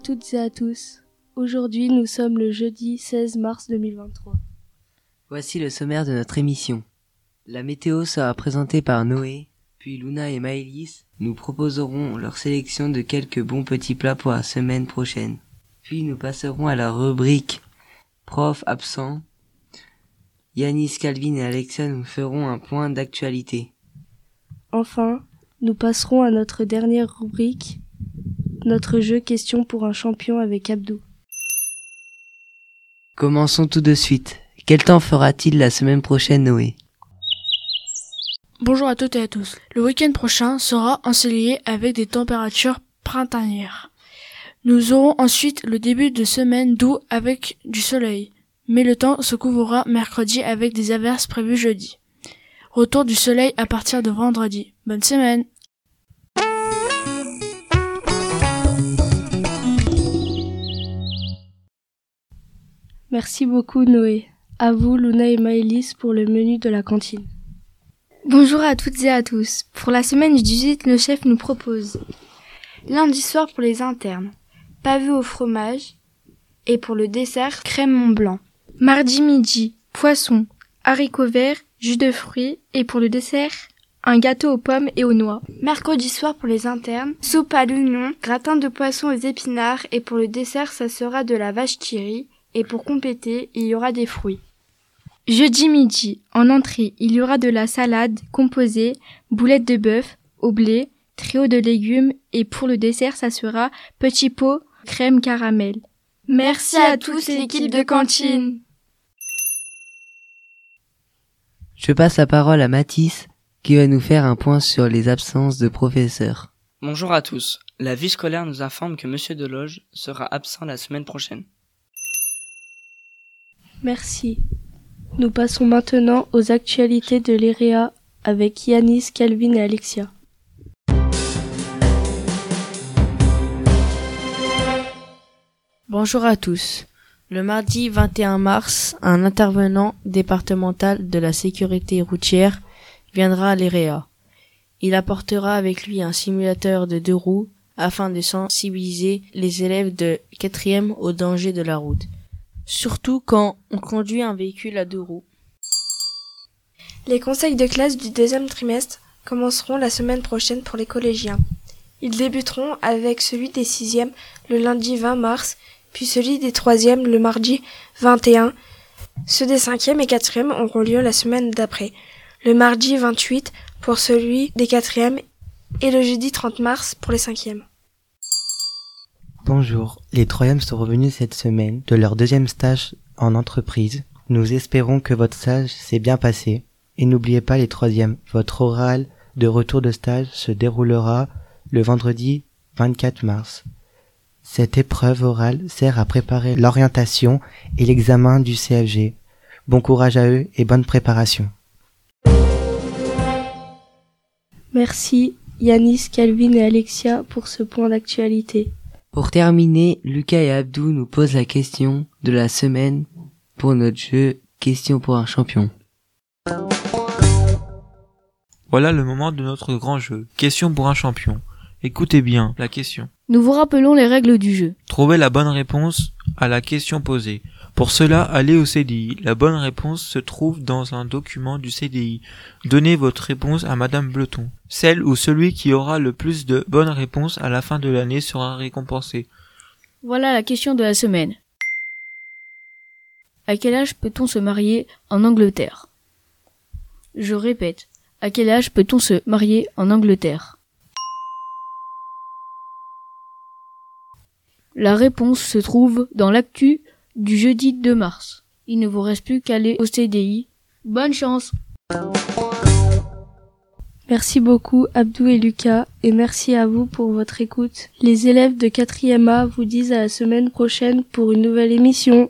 À toutes et à tous. Aujourd'hui, nous sommes le jeudi 16 mars 2023. Voici le sommaire de notre émission. La météo sera présentée par Noé, puis Luna et Maëlys nous proposeront leur sélection de quelques bons petits plats pour la semaine prochaine. Puis nous passerons à la rubrique Prof absent. Yanis, Calvin et Alexa nous feront un point d'actualité. Enfin, nous passerons à notre dernière rubrique, notre jeu question pour un champion avec Abdou. Commençons tout de suite. Quel temps fera-t-il la semaine prochaine, Noé? Bonjour à toutes et à tous. Le week-end prochain sera ensoleillé avec des températures printanières. Nous aurons ensuite le début de semaine doux avec du soleil, mais le temps se couvrira mercredi avec des averses prévues jeudi. Retour du soleil à partir de vendredi. Bonne semaine Merci beaucoup Noé. À vous Luna et Maëlys pour le menu de la cantine. Bonjour à toutes et à tous. Pour la semaine du 18, le chef nous propose lundi soir pour les internes, pavé au fromage et pour le dessert, crème Mont Blanc. Mardi midi, poisson, haricots verts, jus de fruits et pour le dessert, un gâteau aux pommes et aux noix. Mercredi soir pour les internes, soupe à l'oignon, gratin de poisson aux épinards et pour le dessert, ça sera de la vache qui et pour compléter, il y aura des fruits. Jeudi midi, en entrée, il y aura de la salade composée, boulettes de bœuf, au blé, trio de légumes et pour le dessert, ça sera petit pot, crème caramel. Merci à tous l'équipe de cantine. Je passe la parole à Mathis qui va nous faire un point sur les absences de professeurs. Bonjour à tous. La vie scolaire nous informe que Monsieur Deloge sera absent la semaine prochaine. Merci. Nous passons maintenant aux actualités de l'EREA avec Yanis, Calvin et Alexia. Bonjour à tous. Le mardi 21 mars, un intervenant départemental de la sécurité routière viendra à l'EREA. Il apportera avec lui un simulateur de deux roues afin de sensibiliser les élèves de quatrième au danger de la route surtout quand on conduit un véhicule à deux roues. Les conseils de classe du deuxième trimestre commenceront la semaine prochaine pour les collégiens. Ils débuteront avec celui des sixièmes le lundi 20 mars, puis celui des troisièmes le mardi 21. Ceux des cinquièmes et quatrièmes auront lieu la semaine d'après, le mardi 28 pour celui des quatrièmes et le jeudi 30 mars pour les cinquièmes. Bonjour, les troisièmes sont revenus cette semaine de leur deuxième stage en entreprise. Nous espérons que votre stage s'est bien passé. Et n'oubliez pas les troisièmes, votre oral de retour de stage se déroulera le vendredi 24 mars. Cette épreuve orale sert à préparer l'orientation et l'examen du CFG. Bon courage à eux et bonne préparation. Merci Yanis, Calvin et Alexia pour ce point d'actualité. Pour terminer, Lucas et Abdou nous posent la question de la semaine pour notre jeu Question pour un champion. Voilà le moment de notre grand jeu. Question pour un champion. Écoutez bien la question. Nous vous rappelons les règles du jeu. Trouvez la bonne réponse à la question posée. Pour cela, allez au CDI. La bonne réponse se trouve dans un document du CDI. Donnez votre réponse à Madame Bleton. Celle ou celui qui aura le plus de bonnes réponses à la fin de l'année sera récompensé. Voilà la question de la semaine. À quel âge peut-on se marier en Angleterre? Je répète, à quel âge peut-on se marier en Angleterre? La réponse se trouve dans l'actu du jeudi 2 mars. Il ne vous reste plus qu'à aller au CDI. Bonne chance Merci beaucoup Abdou et Lucas et merci à vous pour votre écoute. Les élèves de 4e A vous disent à la semaine prochaine pour une nouvelle émission.